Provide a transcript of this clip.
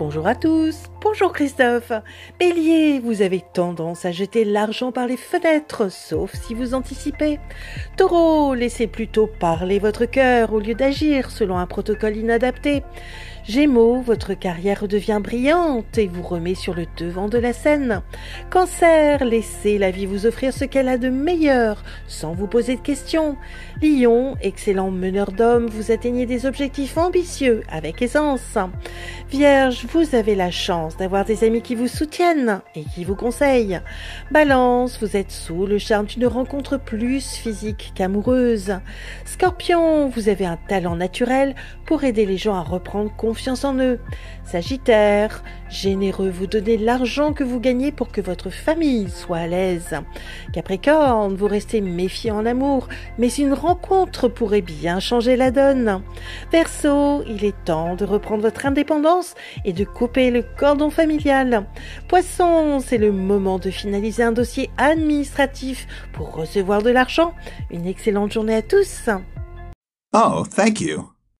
Bonjour à tous, bonjour Christophe. Bélier, vous avez tendance à jeter l'argent par les fenêtres, sauf si vous anticipez. Taureau, laissez plutôt parler votre cœur au lieu d'agir selon un protocole inadapté. Gémeaux, votre carrière devient brillante et vous remet sur le devant de la scène. Cancer, laissez la vie vous offrir ce qu'elle a de meilleur sans vous poser de questions. Lion, excellent meneur d'hommes, vous atteignez des objectifs ambitieux avec aisance. Vierge, vous avez la chance d'avoir des amis qui vous soutiennent et qui vous conseillent. Balance, vous êtes sous le charme d'une rencontre plus physique qu'amoureuse. Scorpion, vous avez un talent naturel pour aider les gens à reprendre confiance en eux. Sagittaire, généreux, vous donnez l'argent que vous gagnez pour que votre famille soit à l'aise. Capricorne, vous restez méfiant en amour, mais une rencontre pourrait bien changer la donne. Verseau, il est temps de reprendre votre indépendance et couper le cordon familial. Poisson, c'est le moment de finaliser un dossier administratif pour recevoir de l'argent. Une excellente journée à tous. Oh, thank you.